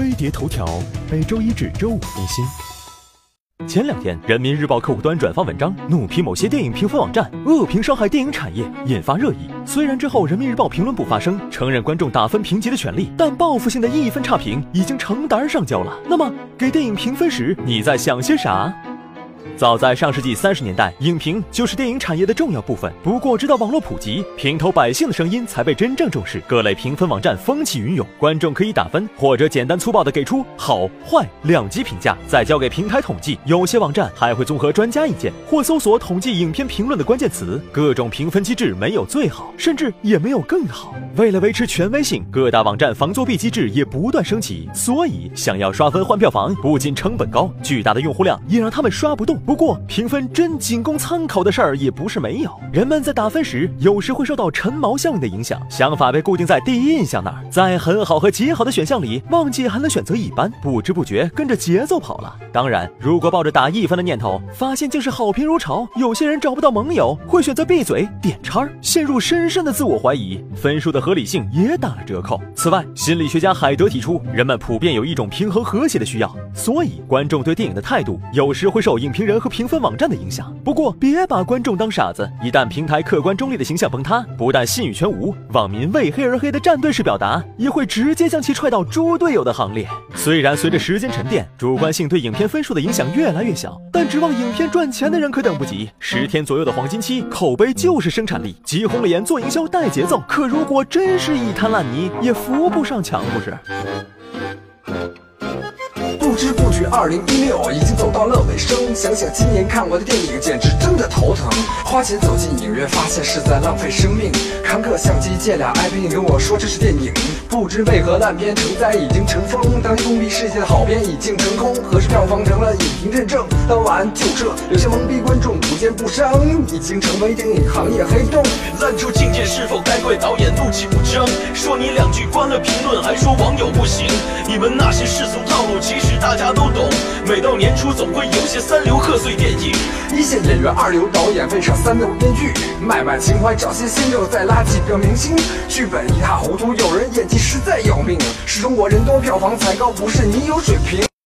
飞碟头条，每周一至周五更新。前两天，人民日报客户端转发文章，怒批某些电影评分网站恶评伤害电影产业，引发热议。虽然之后人民日报评论部发声，承认观众打分评级的权利，但报复性的一分差评已经成单上交了。那么，给电影评分时，你在想些啥？早在上世纪三十年代，影评就是电影产业的重要部分。不过，直到网络普及，平头百姓的声音才被真正重视。各类评分网站风起云涌，观众可以打分，或者简单粗暴地给出好坏两级评价，再交给平台统计。有些网站还会综合专家意见或搜索统计影片评论的关键词。各种评分机制没有最好，甚至也没有更好。为了维持权威性，各大网站防作弊机制也不断升级。所以，想要刷分换票房，不仅成本高，巨大的用户量也让他们刷不不过，评分真仅供参考的事儿也不是没有。人们在打分时，有时会受到陈毛效应的影响，想法被固定在第一印象那儿，在很好和极好的选项里，忘记还能选择一般，不知不觉跟着节奏跑了。当然，如果抱着打一分的念头，发现竟是好评如潮，有些人找不到盟友，会选择闭嘴点叉，陷入深深的自我怀疑，分数的合理性也打了折扣。此外，心理学家海德提出，人们普遍有一种平衡和谐的需要，所以观众对电影的态度有时会受影评人和评分。网站的影响，不过别把观众当傻子。一旦平台客观中立的形象崩塌，不但信誉全无，网民为黑而黑的站队式表达也会直接将其踹到猪队友的行列。虽然随着时间沉淀，主观性对影片分数的影响越来越小，但指望影片赚钱的人可等不及。十天左右的黄金期，口碑就是生产力，急红了眼做营销带节奏。可如果真是一滩烂泥，也扶不上墙，不是？二零一六已经走到了尾声。想想今年看过的电影，简直真的头疼。花钱走进影院，发现是在浪费生命。看个相机，借俩 iPad，跟我说这是电影。不知为何烂片成灾已经成风，当封闭世界的好片已经成空，何时票房成了影评认证？当晚就这，有些懵逼观众不见不生，已经成为电影行业黑洞。烂出境界是否该怪导演怒气不争？说你两句关了评论，还说网友不行。你们那些世俗套路，其实大家都懂。每到年初，总会有些三流贺岁电影。一线演员，二流导演，为啥三流编剧？卖卖情怀，找些新肉，再拉几个明星。剧本一塌糊涂，有人演技实在要命。是中国人多，票房才高，不是你有水平。